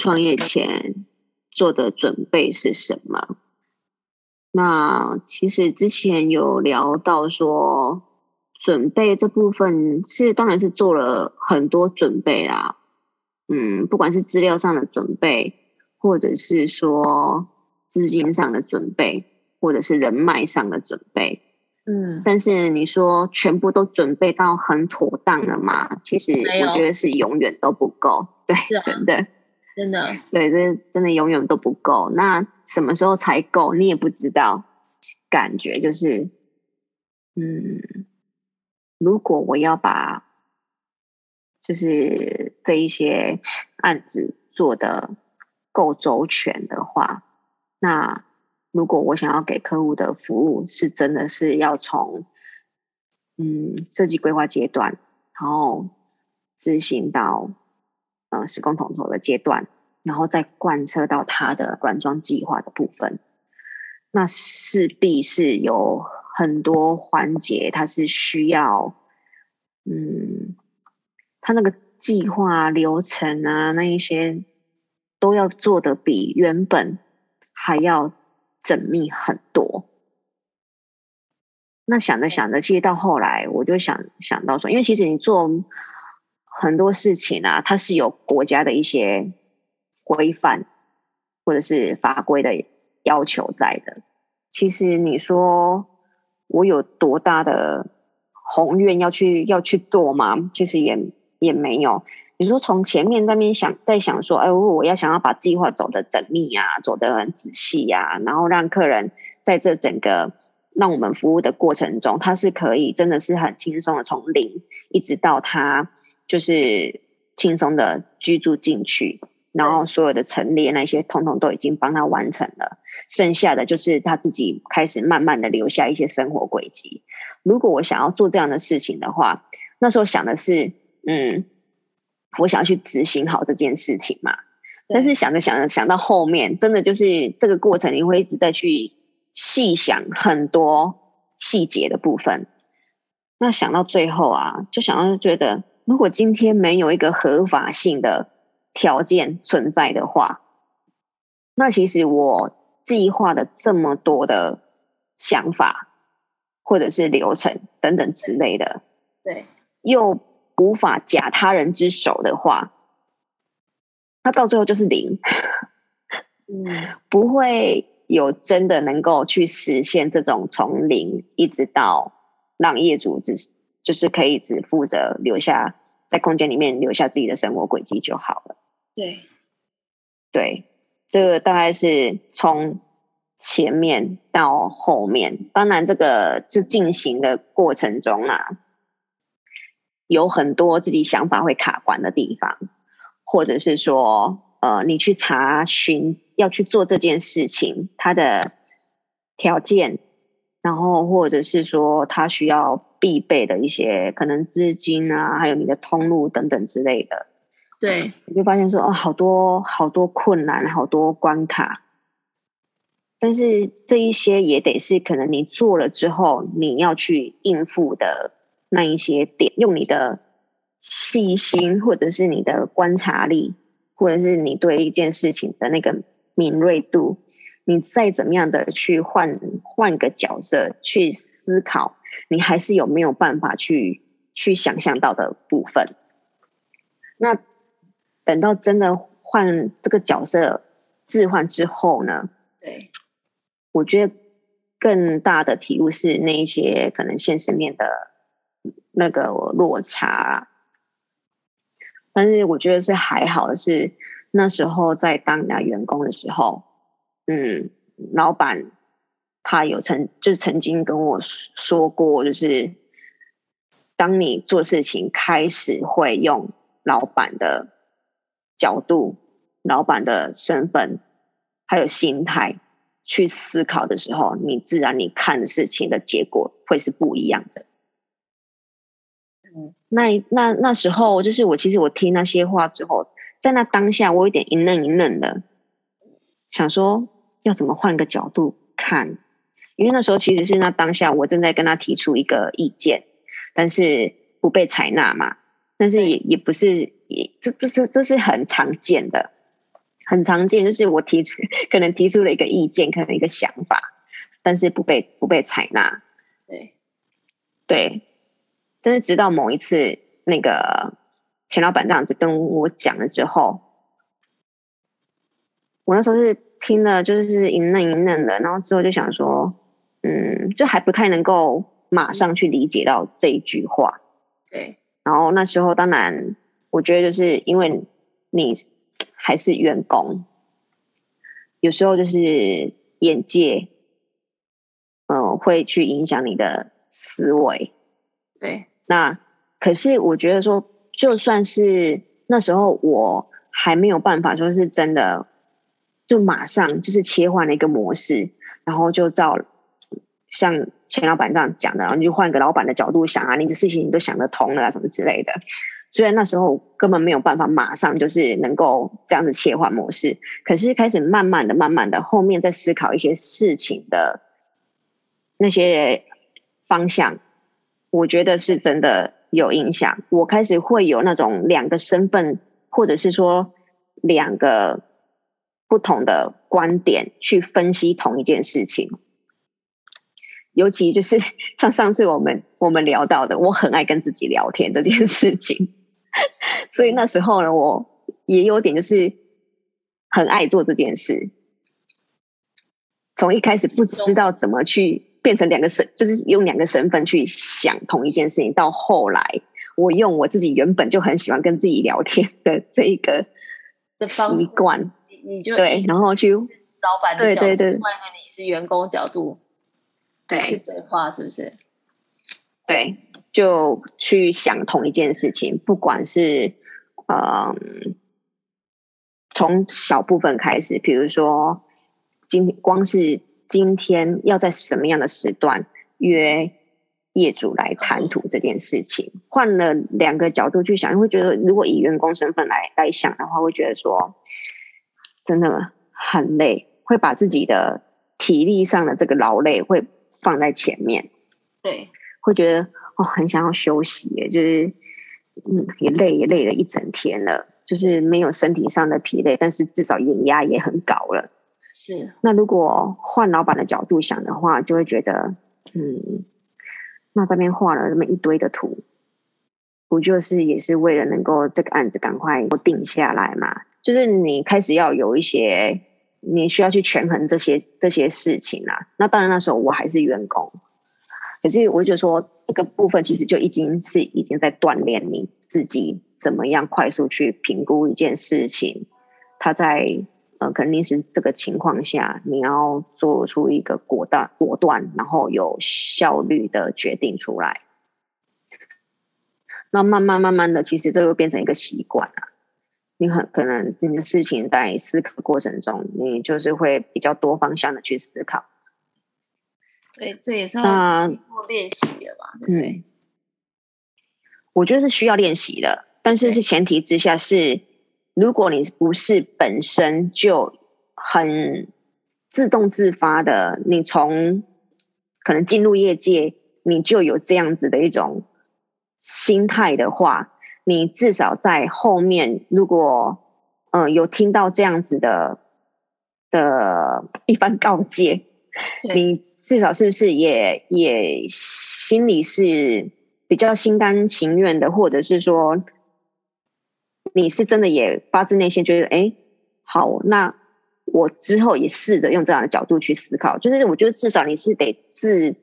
你创业前做的准备是什么？那其实之前有聊到说，准备这部分是当然是做了很多准备啦。嗯，不管是资料上的准备，或者是说资金上的准备，或者是人脉上的准备。嗯，但是你说全部都准备到很妥当了吗？其实我觉得是永远都不够。对，啊、真的，真的，对，这真的永远都不够。那什么时候才够？你也不知道。感觉就是，嗯，如果我要把就是这一些案子做得够周全的话，那。如果我想要给客户的服务是真的是要从嗯设计规划阶段，然后执行到施工统筹的阶段，然后再贯彻到他的管装计划的部分，那势必是有很多环节，它是需要嗯，他那个计划流程啊，那一些都要做得比原本还要。缜密很多，那想着想着，其实到后来，我就想想到说，因为其实你做很多事情啊，它是有国家的一些规范或者是法规的要求在的。其实你说我有多大的宏愿要去要去做吗？其实也也没有。你说从前面那边想，在想说，哎，我要想要把计划走得缜密啊，走得很仔细呀，然后让客人在这整个让我们服务的过程中，他是可以真的是很轻松的从零一直到他就是轻松的居住进去，然后所有的陈列那些通通都已经帮他完成了，剩下的就是他自己开始慢慢的留下一些生活轨迹。如果我想要做这样的事情的话，那时候想的是，嗯。我想要去执行好这件事情嘛，但是想着想着想到后面，真的就是这个过程，你会一直在去细想很多细节的部分。那想到最后啊，就想要觉得，如果今天没有一个合法性的条件存在的话，那其实我计划的这么多的想法，或者是流程等等之类的，对，又。无法假他人之手的话，那到最后就是零，嗯，不会有真的能够去实现这种从零一直到让业主只就是可以只负责留下在空间里面留下自己的生活轨迹就好了。对，对，这个大概是从前面到后面，当然这个是进行的过程中啊。有很多自己想法会卡关的地方，或者是说，呃，你去查询要去做这件事情，它的条件，然后或者是说，他需要必备的一些可能资金啊，还有你的通路等等之类的。对，你就发现说，哦，好多好多困难，好多关卡，但是这一些也得是可能你做了之后，你要去应付的。那一些点，用你的细心，或者是你的观察力，或者是你对一件事情的那个敏锐度，你再怎么样的去换换个角色去思考，你还是有没有办法去去想象到的部分。那等到真的换这个角色置换之后呢？对，我觉得更大的体悟是那一些可能现实面的。那个落差，但是我觉得是还好的是那时候在当那员工的时候，嗯，老板他有曾就曾经跟我说过，就是当你做事情开始会用老板的角度、老板的身份还有心态去思考的时候，你自然你看的事情的结果会是不一样的。嗯那那那时候，就是我其实我听那些话之后，在那当下，我有点一愣一愣的，想说要怎么换个角度看，因为那时候其实是那当下，我正在跟他提出一个意见，但是不被采纳嘛，但是也也不是，也这这这这是很常见的，很常见，就是我提出可能提出了一个意见，可能一个想法，但是不被不被采纳。对。对，但是直到某一次，那个钱老板这样子跟我讲了之后，我那时候是听了，就是一愣一愣的，然后之后就想说，嗯，就还不太能够马上去理解到这一句话。对，然后那时候当然，我觉得就是因为你。还是员工，有时候就是眼界，嗯、呃，会去影响你的思维。对，那可是我觉得说，就算是那时候我还没有办法说是真的，就马上就是切换了一个模式，然后就照像钱老板这样讲的，然后你就换个老板的角度想啊，你的事情你都想得通了啊，什么之类的。虽然那时候根本没有办法马上就是能够这样子切换模式，可是开始慢慢的、慢慢的，后面在思考一些事情的那些方向，我觉得是真的有影响。我开始会有那种两个身份，或者是说两个不同的观点去分析同一件事情。尤其就是 像上次我们我们聊到的，我很爱跟自己聊天这件事情。所以那时候呢，我也有点就是很爱做这件事。从一开始不知道怎么去变成两个身，就是用两个身份去想同一件事情，到后来我用我自己原本就很喜欢跟自己聊天的这一个习惯，你就对，然后去老板的角度，对对对，换个你是员工角度，对，去对话是不是？对。就去想同一件事情，不管是嗯，从小部分开始，比如说今光是今天要在什么样的时段约业主来谈吐这件事情，换了两个角度去想，会觉得如果以员工身份来来想的话，会觉得说真的很累，会把自己的体力上的这个劳累会放在前面，对，会觉得。哦，很想要休息，就是嗯，也累也累了一整天了，就是没有身体上的疲累，但是至少眼压也很高了。是，那如果换老板的角度想的话，就会觉得，嗯，那这边画了那么一堆的图，不就是也是为了能够这个案子赶快定下来嘛？就是你开始要有一些，你需要去权衡这些这些事情啊。那当然那时候我还是员工。可是我就说，这个部分其实就已经是已经在锻炼你自己怎么样快速去评估一件事情，他在呃肯定是这个情况下，你要做出一个果断、果断，然后有效率的决定出来。那慢慢慢慢的，其实这个变成一个习惯了。你很可能你的事情在思考过程中，你就是会比较多方向的去思考。对，这也是要经过练习的吧，对不对？嗯，我觉得是需要练习的，但是是前提之下是，如果你不是本身就很自动自发的，你从可能进入业界，你就有这样子的一种心态的话，你至少在后面，如果嗯、呃、有听到这样子的的一番告诫，你。至少是不是也也心里是比较心甘情愿的，或者是说你是真的也发自内心觉得，哎，好，那我之后也试着用这样的角度去思考。就是我觉得至少你是得自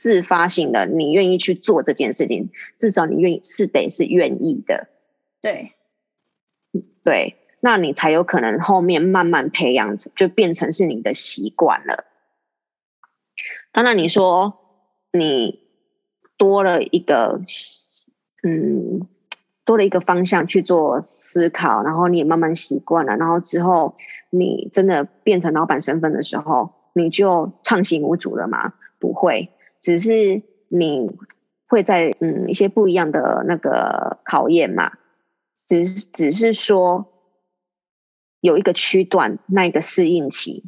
自发性的，你愿意去做这件事情，至少你愿意是得是愿意的。对，对，那你才有可能后面慢慢培养，就变成是你的习惯了。当然，你说你多了一个，嗯，多了一个方向去做思考，然后你也慢慢习惯了，然后之后你真的变成老板身份的时候，你就畅行无阻了吗？不会，只是你会在嗯一些不一样的那个考验嘛，只只是说有一个区段，那一个适应期，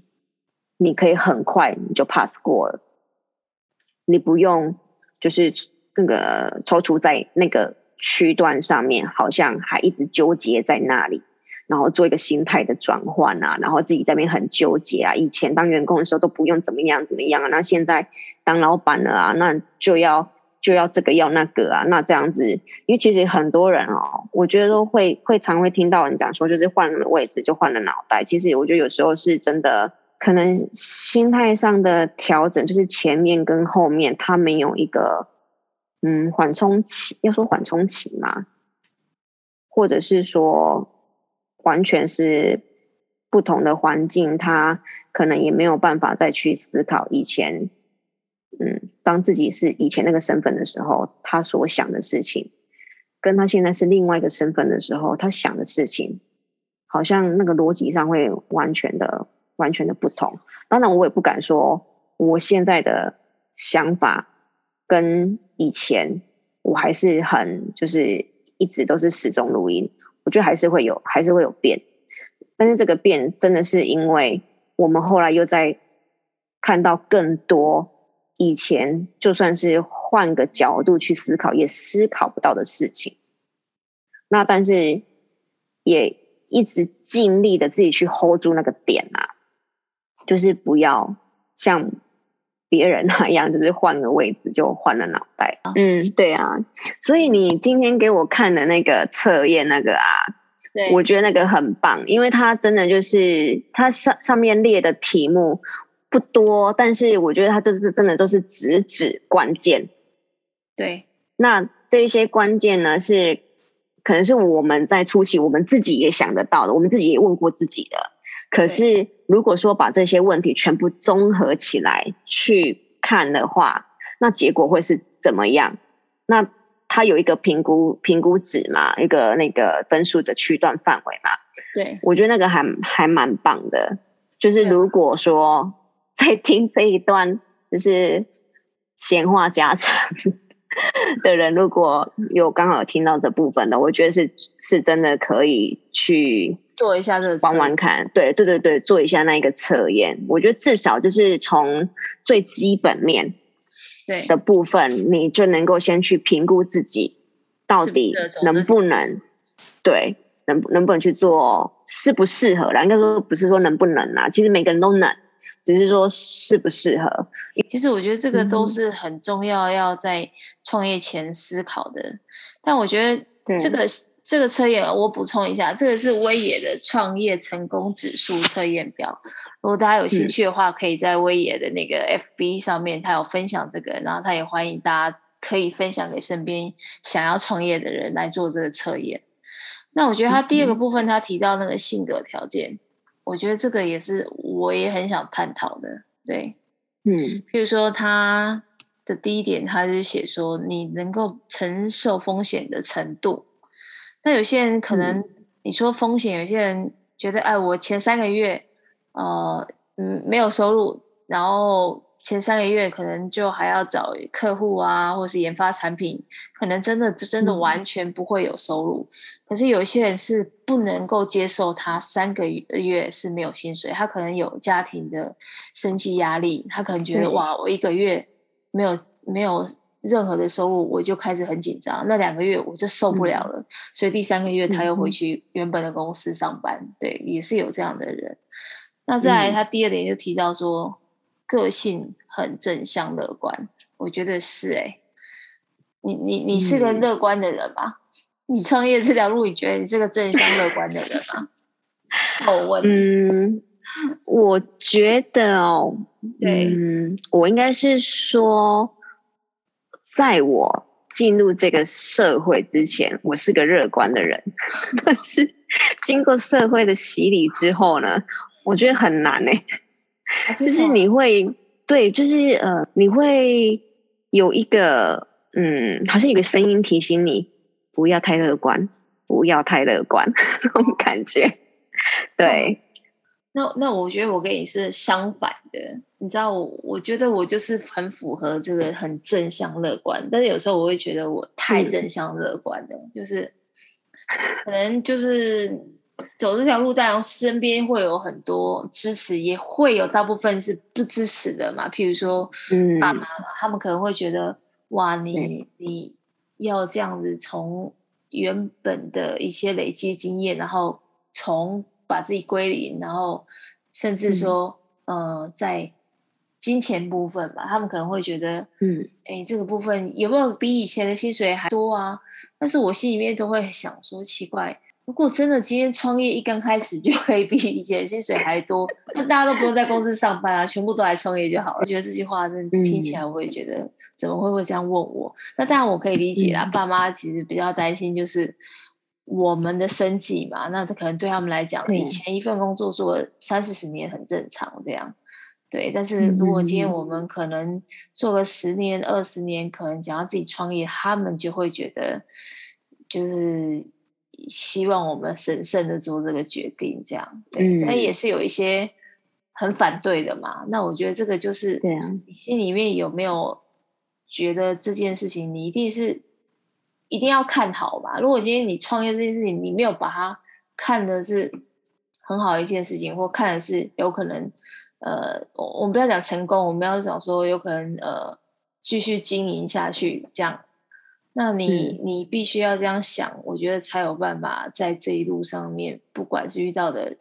你可以很快你就 pass 过了。你不用，就是那个踌躇在那个区段上面，好像还一直纠结在那里，然后做一个心态的转换啊，然后自己在那边很纠结啊。以前当员工的时候都不用怎么样怎么样啊，那现在当老板了啊，那就要就要这个要那个啊，那这样子，因为其实很多人哦，我觉得都会会常会听到人讲说，就是换了位置就换了脑袋。其实我觉得有时候是真的，可能心态上的调整，就是前面跟后面他没有一个嗯缓冲期，要说缓冲期嘛，或者是说。完全是不同的环境，他可能也没有办法再去思考以前，嗯，当自己是以前那个身份的时候，他所想的事情，跟他现在是另外一个身份的时候，他想的事情，好像那个逻辑上会完全的、完全的不同。当然，我也不敢说我现在的想法跟以前我还是很，就是一直都是始终如一。我觉得还是会有，还是会有变，但是这个变真的是因为我们后来又在看到更多以前就算是换个角度去思考也思考不到的事情，那但是也一直尽力的自己去 hold 住那个点啊，就是不要像别人那样，就是换个位置就换了脑袋。嗯，对啊，所以你今天给我看的那个测验，那个啊，对，我觉得那个很棒，因为它真的就是它上上面列的题目不多，但是我觉得它就是真的都是直指关键。对，那这一些关键呢，是可能是我们在初期我们自己也想得到的，我们自己也问过自己的。可是，如果说把这些问题全部综合起来去看的话，那结果会是怎么样？那它有一个评估评估值嘛，一个那个分数的区段范围嘛。对，我觉得那个还还蛮棒的。就是如果说在听这一段就是闲话家常 的人，如果有刚好有听到这部分的，我觉得是是真的可以去。做一下这个，玩玩看，对对对对，做一下那一个测验。我觉得至少就是从最基本面对的部分，你就能够先去评估自己到底能不能对，能能不能去做，适不适合啦。应该说不是说能不能啦，其实每个人都能，只是说适不适合。其实我觉得这个都是很重要，要在创业前思考的。嗯、但我觉得这个。这个测验我补充一下，这个是威爷的创业成功指数测验表。如果大家有兴趣的话，可以在威爷的那个 FB 上面，他有分享这个，然后他也欢迎大家可以分享给身边想要创业的人来做这个测验。那我觉得他第二个部分，他提到那个性格条件，我觉得这个也是我也很想探讨的。对，嗯，譬如说他的第一点，他就写说你能够承受风险的程度。那有些人可能你说风险，有些人觉得，哎，我前三个月，呃，嗯，没有收入，然后前三个月可能就还要找客户啊，或是研发产品，可能真的真的完全不会有收入。可是有一些人是不能够接受他三个月是没有薪水，他可能有家庭的生计压力，他可能觉得哇，我一个月没有没有。任何的收入，我就开始很紧张。那两个月我就受不了了，嗯、所以第三个月他又回去原本的公司上班。嗯、对，也是有这样的人。那再来，他第二点就提到说，嗯、个性很正向乐观。我觉得是哎、欸，你你你是个乐观的人吧？嗯、你创业这条路，你觉得你是个正向乐观的人吗？我问。嗯，我觉得哦，对，嗯，我应该是说。在我进入这个社会之前，我是个乐观的人。但是经过社会的洗礼之后呢，我觉得很难哎、欸。就是你会对，就是呃，你会有一个嗯，好像有个声音提醒你不要太乐观，不要太乐观 那种感觉。对。那那我觉得我跟你是相反的，你知道我，我觉得我就是很符合这个很正向乐观，但是有时候我会觉得我太正向乐观了，嗯、就是可能就是走这条路，当然身边会有很多支持，也会有大部分是不支持的嘛。譬如说，嗯，爸妈他们可能会觉得，哇，你你要这样子从原本的一些累积经验，然后。从把自己归零，然后甚至说，嗯、呃，在金钱部分吧，他们可能会觉得，嗯，哎，这个部分有没有比以前的薪水还多啊？但是我心里面都会想说，奇怪，如果真的今天创业一刚开始就可以比以前的薪水还多，那大家都不用在公司上班啊，全部都来创业就好了。我觉得这句话真的听起来，我会觉得。怎么会会这样问我？那当然我可以理解啦。嗯、爸妈其实比较担心就是我们的生计嘛。那可能对他们来讲，嗯、以前一份工作做三四十年很正常，这样对。但是如果今天我们可能做个十年、二十年，可能想要自己创业，他们就会觉得就是希望我们审慎的做这个决定，这样对。那、嗯、也是有一些很反对的嘛。那我觉得这个就是对啊，你心里面有没有？觉得这件事情你一定是一定要看好吧？如果今天你创业这件事情，你没有把它看的是很好一件事情，或看的是有可能呃，我们不要讲成功，我们要讲说有可能呃继续经营下去这样，那你你必须要这样想，我觉得才有办法在这一路上面，不管是遇到的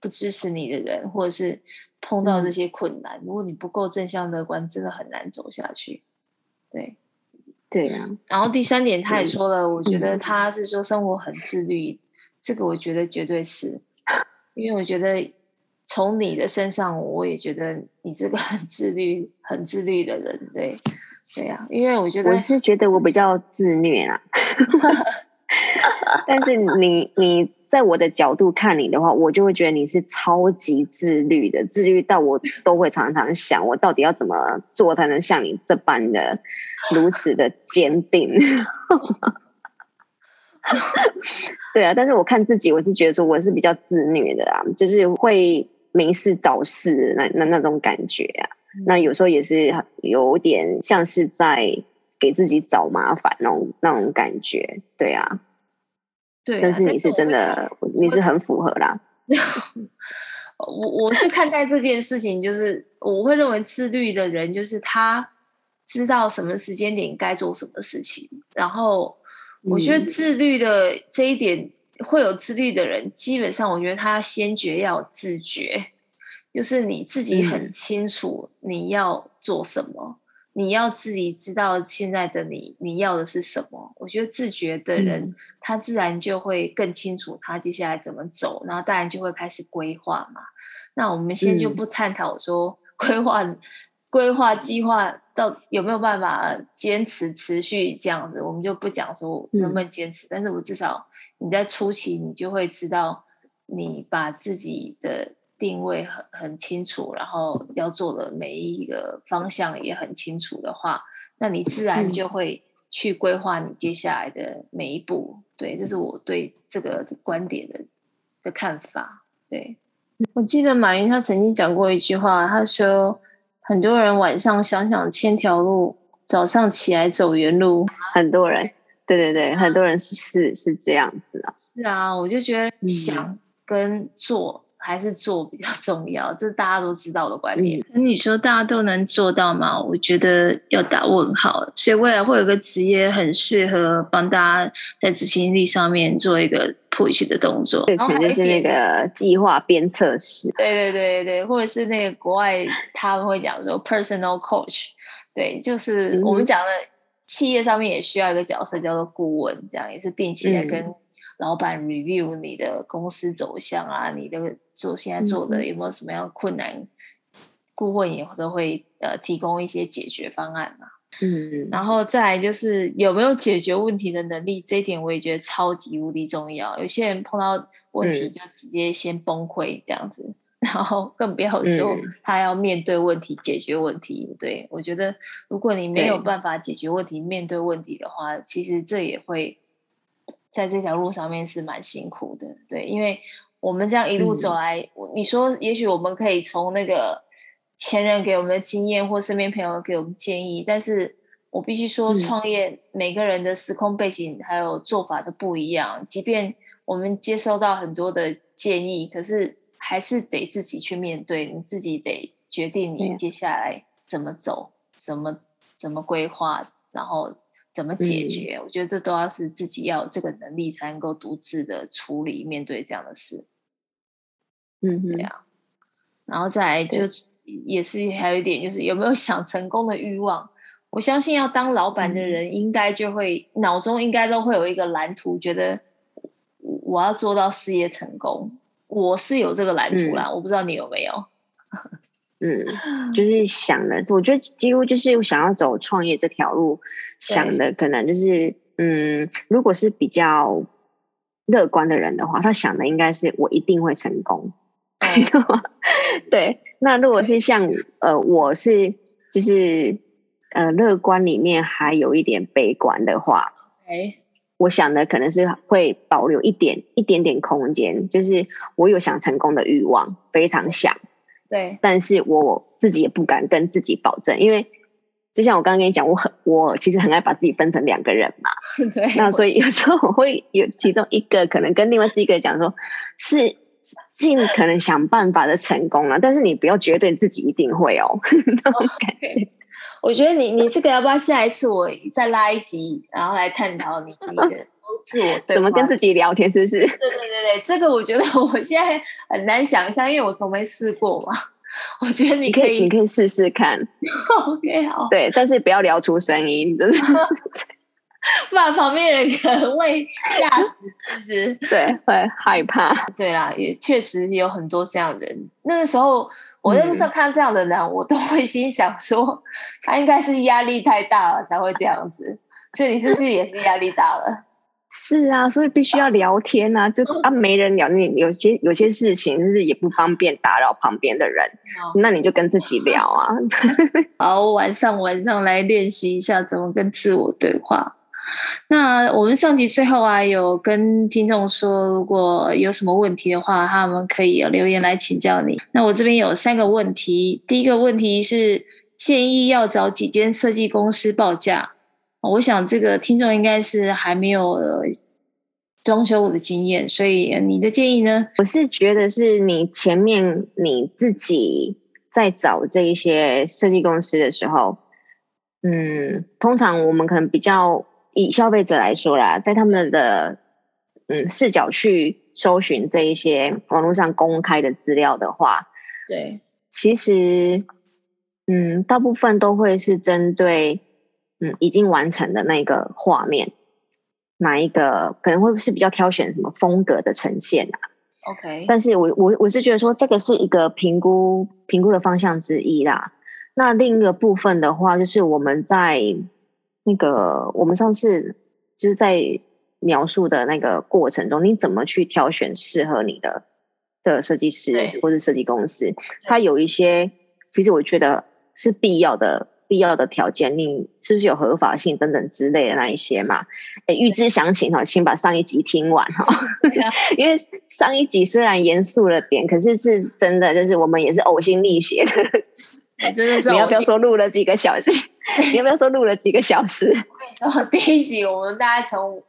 不支持你的人，或者是碰到这些困难，如果你不够正向乐观，真的很难走下去。对，对呀、啊。然后第三点，他也说了，我觉得他是说生活很自律，嗯、这个我觉得绝对是，因为我觉得从你的身上，我也觉得你这个很自律、很自律的人，对，对呀、啊。因为我觉得我是觉得我比较自虐啊，但是你你。在我的角度看你的话，我就会觉得你是超级自律的，自律到我都会常常想，我到底要怎么做才能像你这般的如此的坚定？对啊，但是我看自己，我是觉得说我是比较自虐的啊，就是会没事找事那那那种感觉啊。那有时候也是有点像是在给自己找麻烦那种那种感觉，对啊。对、啊，但是你是真的，你是很符合啦。我我是看待这件事情，就是我会认为自律的人，就是他知道什么时间点该做什么事情。然后我觉得自律的这一点，会有自律的人，基本上我觉得他要先决要自觉，就是你自己很清楚你要做什么。你要自己知道现在的你，你要的是什么？我觉得自觉的人，嗯、他自然就会更清楚他接下来怎么走，然后当然就会开始规划嘛。那我们先就不探讨说规划、嗯、规划计划到有没有办法坚持持续这样子，我们就不讲说能不能坚持。嗯、但是我至少你在初期，你就会知道你把自己的。定位很很清楚，然后要做的每一个方向也很清楚的话，那你自然就会去规划你接下来的每一步。对，这是我对这个观点的的看法。对，我记得马云他曾经讲过一句话，他说很多人晚上想想千条路，早上起来走原路。很多人，对对对，很多人是是是这样子啊。是啊，我就觉得想跟做。还是做比较 重要，这是大家都知道的观念。那、嗯、你说大家都能做到吗？我觉得要打问号。所以未来会有个职业很适合帮大家在执行力上面做一个 push 的动作。对，可能是那个计划编测师。对对对对，或者是那个国外他们会讲说 personal coach。对，就是我们讲的企业上面也需要一个角色叫做顾问，这样也是定期来跟、嗯。老板 review 你的公司走向啊，你的做现在做的有没有什么样困难？嗯、顾问也都会呃提供一些解决方案嘛。嗯，然后再来就是有没有解决问题的能力，这一点我也觉得超级无敌重要。有些人碰到问题就直接先崩溃这样子，嗯、然后更不要说他要面对问题、解决问题。对，我觉得如果你没有办法解决问题、面对问题的话，其实这也会。在这条路上面是蛮辛苦的，对，因为我们这样一路走来，嗯、你说也许我们可以从那个前人给我们的经验或身边朋友给我们建议，但是我必须说，创业每个人的时空背景还有做法都不一样，即便我们接收到很多的建议，可是还是得自己去面对，你自己得决定你接下来怎么走，怎么怎么规划，然后。怎么解决？嗯、我觉得这都要是自己要有这个能力，才能够独自的处理面对这样的事。嗯，对啊。然后再来就也是还有一点，就是有没有 想成功的欲望？我相信要当老板的人，应该就会、嗯、脑中应该都会有一个蓝图，觉得我要做到事业成功。我是有这个蓝图啦，嗯、我不知道你有没有。嗯，就是想的，我觉得几乎就是想要走创业这条路，想的可能就是，嗯，如果是比较乐观的人的话，他想的应该是我一定会成功。对，那如果是像呃，我是就是呃，乐观里面还有一点悲观的话，哎，我想的可能是会保留一点一点点空间，就是我有想成功的欲望，非常想。对，但是我自己也不敢跟自己保证，因为就像我刚刚跟你讲，我很我其实很爱把自己分成两个人嘛。对，那所以有时候我会有其中一个可能跟另外一个讲说，是尽可能想办法的成功了，但是你不要绝对自己一定会哦。那种感觉。Okay. 我觉得你你这个要不要下一次我再拉一集，然后来探讨你你的自我对怎么跟自己聊天，是不是？对对对对，这个我觉得我现在很难想象，因为我从没试过嘛。我觉得你可以，你可以，试试看。OK，好。对，但是不要聊出声音，就是 不然旁边人可能会吓死，就是 对，会害怕。对啦，也确实有很多这样的人。那个时候我在路上看到这样的人，嗯、我都会心想说，他应该是压力太大了才会这样子。所以你是不是也是压力大了？是啊，所以必须要 聊天啊，就啊没人聊，你有些有些事情就是也不方便打扰旁边的人，哦、那你就跟自己聊啊。好，晚上晚上来练习一下怎么跟自我对话。那我们上集最后啊，有跟听众说，如果有什么问题的话，他们可以留言来请教你。那我这边有三个问题，第一个问题是建议要找几间设计公司报价。我想这个听众应该是还没有装修的经验，所以你的建议呢？我是觉得是你前面你自己在找这一些设计公司的时候，嗯，通常我们可能比较以消费者来说啦，在他们的嗯视角去搜寻这一些网络上公开的资料的话，对，其实嗯，大部分都会是针对。嗯，已经完成的那个画面，哪一个可能会是比较挑选什么风格的呈现啊？OK，但是我我我是觉得说这个是一个评估评估的方向之一啦。那另一个部分的话，就是我们在那个我们上次就是在描述的那个过程中，你怎么去挑选适合你的的设计师或者设计公司？它有一些，其实我觉得是必要的。必要的条件，你是不是有合法性等等之类的那一些嘛？哎，预知详情哈，请把上一集听完哈。因为上一集虽然严肃了点，可是是真的，就是我们也是呕心沥血的。真的是 你要不要说录了几个小时？你要不要说录了几个小时？我跟你说，第一集我们大概从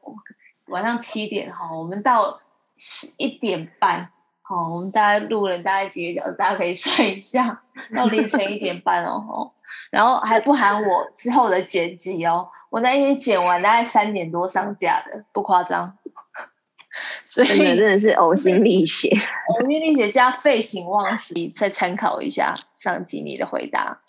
晚上七点哈，我们到十一点半。哦，我们大概录了大概几个小时，大家可以算一下，到凌晨一点半哦，然后还不含我之后的剪辑哦，我那一天剪完大概三点多上架的，不夸张。所以真的真的是呕心沥血，呕心沥血加废寝忘食，再参考一下上集你的回答。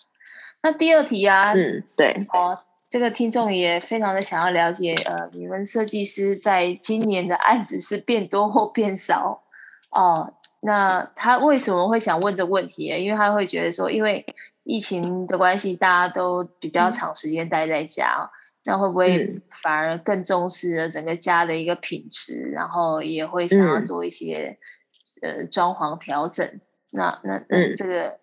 那第二题啊，嗯，对，哦，这个听众也非常的想要了解，呃，你们设计师在今年的案子是变多或变少？哦，那他为什么会想问这问题？因为他会觉得说，因为疫情的关系，大家都比较长时间待在家，嗯、那会不会反而更重视了整个家的一个品质？然后也会想要做一些、嗯、呃装潢调整。那那那这个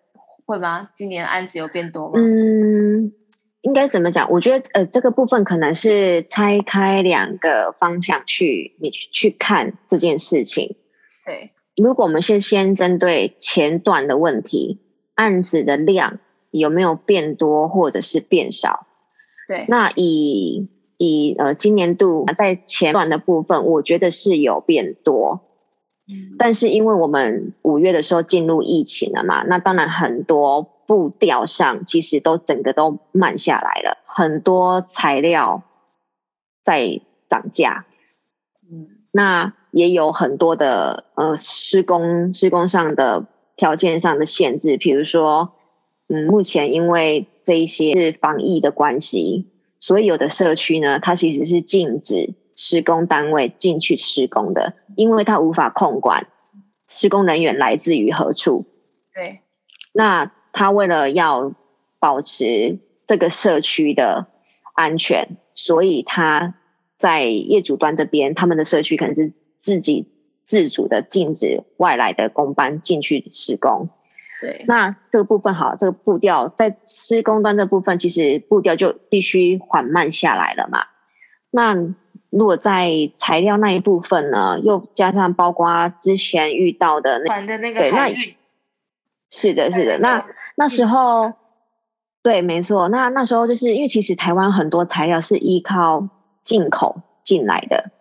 会吗？今年案子有变多吗？嗯，应该怎么讲？我觉得呃，这个部分可能是拆开两个方向去你去看这件事情。对。如果我们先先针对前段的问题，案子的量有没有变多或者是变少？对，那以以呃今年度在前段的部分，我觉得是有变多，嗯，但是因为我们五月的时候进入疫情了嘛，那当然很多步调上其实都整个都慢下来了，很多材料在涨价。嗯，那也有很多的呃施工施工上的条件上的限制，比如说，嗯，目前因为这一些是防疫的关系，所以有的社区呢，它其实是禁止施工单位进去施工的，因为它无法控管施工人员来自于何处。对，那他为了要保持这个社区的安全，所以他在业主端这边，他们的社区可能是自己自主的禁止外来的工班进去施工。对，那这个部分好，这个步调在施工端这部分，其实步调就必须缓慢下来了嘛。那如果在材料那一部分呢，又加上包括之前遇到的那的那个海运。是的，是的，那那时候，对，没错，那那时候就是因为其实台湾很多材料是依靠进口进来的，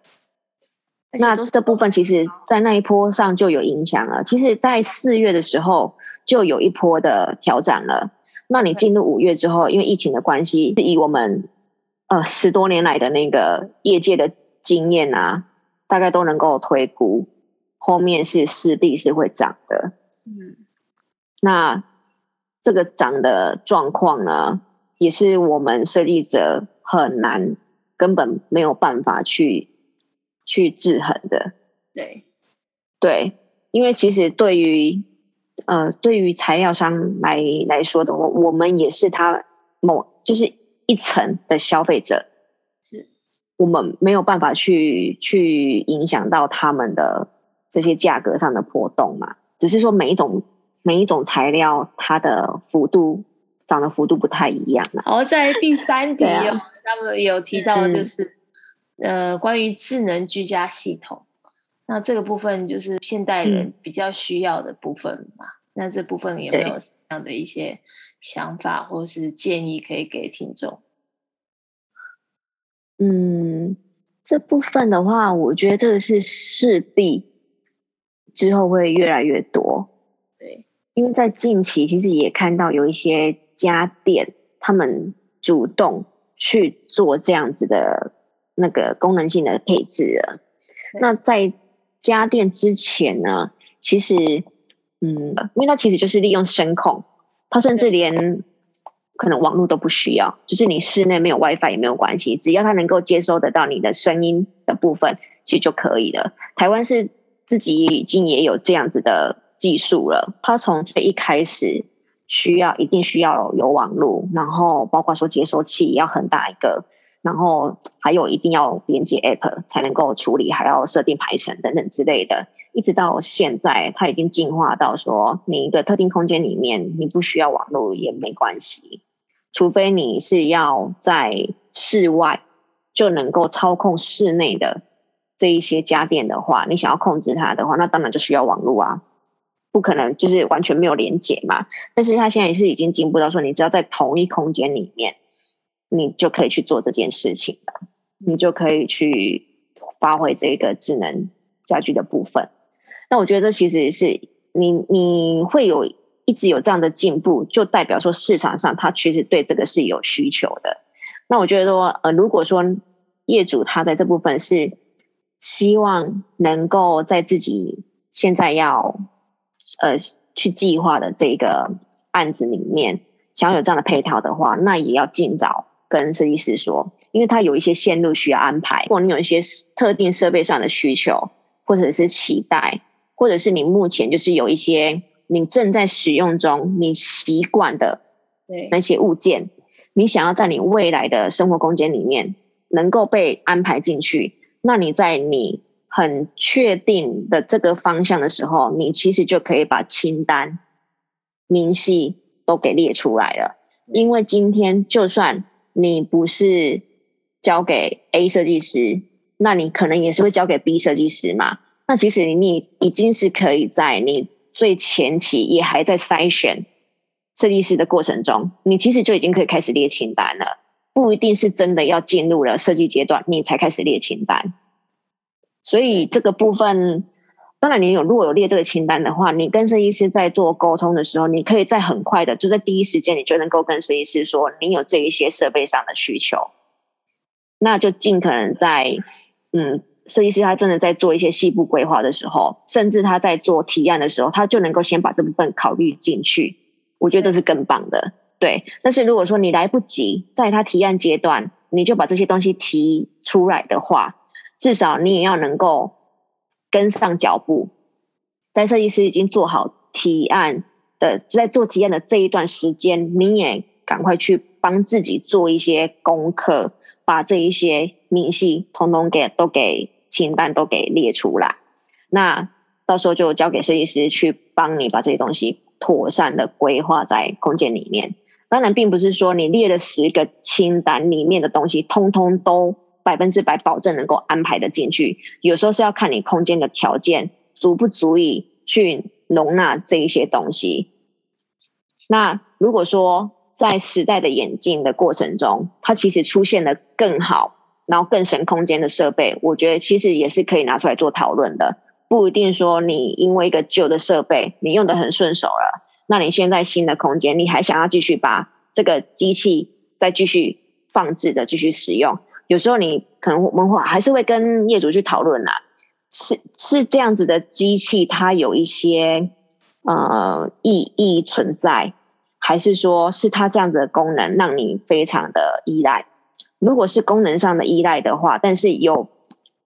那这部分其实，在那一波上就有影响了。其实，在四月的时候就有一波的调整了。那你进入五月之后，因为疫情的关系，是以我们呃十多年来的那个业界的经验啊，大概都能够推估，后面是势必是会涨的。嗯。那这个涨的状况呢，也是我们设计者很难，根本没有办法去去制衡的。对，对，因为其实对于呃对于材料商来来说的话，我们也是他某就是一层的消费者，是我们没有办法去去影响到他们的这些价格上的波动嘛，只是说每一种。每一种材料，它的幅度涨的幅度不太一样。然后在第三题，啊、他们有提到就是，嗯、呃，关于智能居家系统。那这个部分就是现代人比较需要的部分嘛？嗯、那这部分有没有什么样的一些想法或是建议可以给听众？嗯，这部分的话，我觉得这个是势必之后会越来越多。对因为在近期，其实也看到有一些家电，他们主动去做这样子的那个功能性的配置了。那在家电之前呢，其实，嗯，因为它其实就是利用声控，它甚至连可能网络都不需要，就是你室内没有 WiFi 也没有关系，只要它能够接收得到你的声音的部分，其实就可以了。台湾是自己已经也有这样子的。技术了，它从最一开始需要一定需要有网络，然后包括说接收器也要很大一个，然后还有一定要连接 App 才能够处理，还要设定排程等等之类的。一直到现在，它已经进化到说，你一个特定空间里面你不需要网络也没关系，除非你是要在室外就能够操控室内的这一些家电的话，你想要控制它的话，那当然就需要网络啊。不可能就是完全没有连接嘛，但是它现在也是已经进步到说，你只要在同一空间里面，你就可以去做这件事情了，你就可以去发挥这个智能家居的部分。那我觉得这其实是你你会有一直有这样的进步，就代表说市场上它其实对这个是有需求的。那我觉得说，呃，如果说业主他在这部分是希望能够在自己现在要。呃，去计划的这个案子里面，想要有这样的配套的话，那也要尽早跟设计师说，因为他有一些线路需要安排，或你有一些特定设备上的需求，或者是期待，或者是你目前就是有一些你正在使用中，你习惯的那些物件，你想要在你未来的生活空间里面能够被安排进去，那你在你。很确定的这个方向的时候，你其实就可以把清单明细都给列出来了。因为今天就算你不是交给 A 设计师，那你可能也是会交给 B 设计师嘛。那其实你已经是可以在你最前期也还在筛选设计师的过程中，你其实就已经可以开始列清单了。不一定是真的要进入了设计阶段，你才开始列清单。所以这个部分，当然你有如果有列这个清单的话，你跟设计师在做沟通的时候，你可以在很快的就在第一时间，你就能够跟设计师说你有这一些设备上的需求。那就尽可能在嗯，设计师他真的在做一些细部规划的时候，甚至他在做提案的时候，他就能够先把这部分考虑进去。我觉得这是更棒的，对。但是如果说你来不及在他提案阶段，你就把这些东西提出来的话，至少你也要能够跟上脚步，在设计师已经做好提案的，在做提案的这一段时间，你也赶快去帮自己做一些功课，把这一些明细统统给都给清单都给列出来，那到时候就交给设计师去帮你把这些东西。妥善的规划在空间里面，当然并不是说你列了十个清单里面的东西，通通都百分之百保证能够安排的进去。有时候是要看你空间的条件足不足以去容纳这一些东西。那如果说在时代的演进的过程中，它其实出现了更好，然后更省空间的设备，我觉得其实也是可以拿出来做讨论的。不一定说你因为一个旧的设备你用得很顺手了，那你现在新的空间你还想要继续把这个机器再继续放置的继续使用？有时候你可能我们会还是会跟业主去讨论啦，是是这样子的机器它有一些呃意义存在，还是说是它这样子的功能让你非常的依赖？如果是功能上的依赖的话，但是有。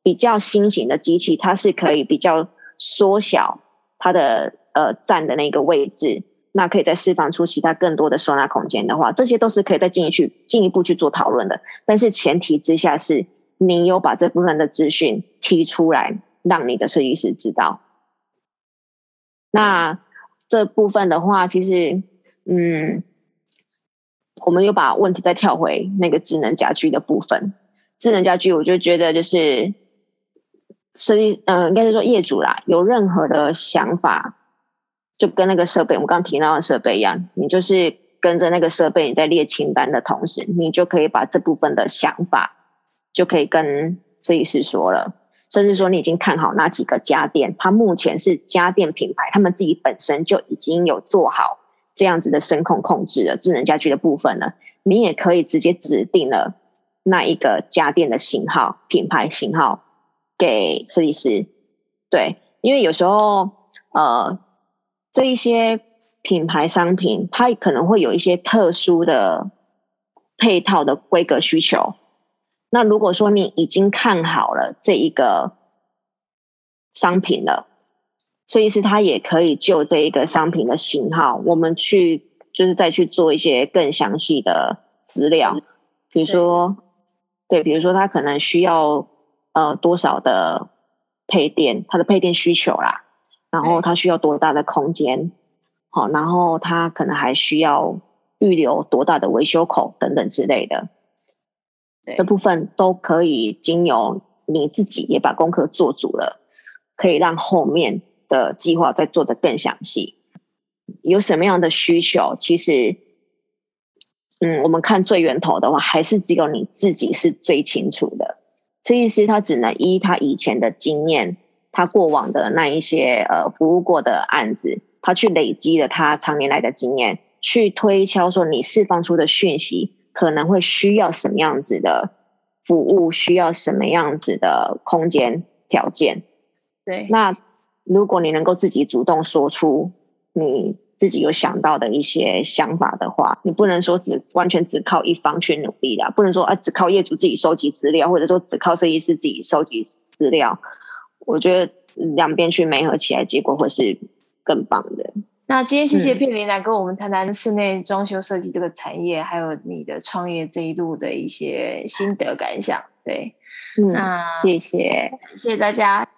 比较新型的机器，它是可以比较缩小它的呃站的那个位置，那可以再释放出其他更多的收纳空间的话，这些都是可以再进一去进一步去做讨论的。但是前提之下是你有把这部分的资讯提出来，让你的设计师知道。那这部分的话，其实嗯，我们又把问题再跳回那个智能家居的部分。智能家居，我就觉得就是。设计，嗯、呃，应该是说业主啦，有任何的想法，就跟那个设备，我们刚提到的设备一样，你就是跟着那个设备，你在列清单的同时，你就可以把这部分的想法，就可以跟设计师说了，甚至说你已经看好哪几个家电，它目前是家电品牌，他们自己本身就已经有做好这样子的声控控制的智能家居的部分了，你也可以直接指定了那一个家电的型号、品牌型号。给设计师，对，因为有时候，呃，这一些品牌商品，它可能会有一些特殊的配套的规格需求。那如果说你已经看好了这一个商品了，设计师他也可以就这一个商品的型号，我们去就是再去做一些更详细的资料，比如说，对，对，比如说他可能需要。呃，多少的配电，它的配电需求啦，然后它需要多大的空间，好，然后它可能还需要预留多大的维修口等等之类的，这部分都可以经由你自己也把功课做足了，可以让后面的计划再做得更详细。有什么样的需求，其实，嗯，我们看最源头的话，还是只有你自己是最清楚的。设计师他只能依他以前的经验，他过往的那一些呃服务过的案子，他去累积了他常年来的经验，去推敲说你释放出的讯息可能会需要什么样子的服务，需要什么样子的空间条件。对，那如果你能够自己主动说出你。自己有想到的一些想法的话，你不能说只完全只靠一方去努力的，不能说啊只靠业主自己收集资料，或者说只靠设计师自己收集资料。我觉得两边去媒合起来，结果会是更棒的。那今天谢谢片林来跟我们谈谈室内装修设计这个产业，还有你的创业这一路的一些心得感想。对，嗯，那谢谢，谢谢大家。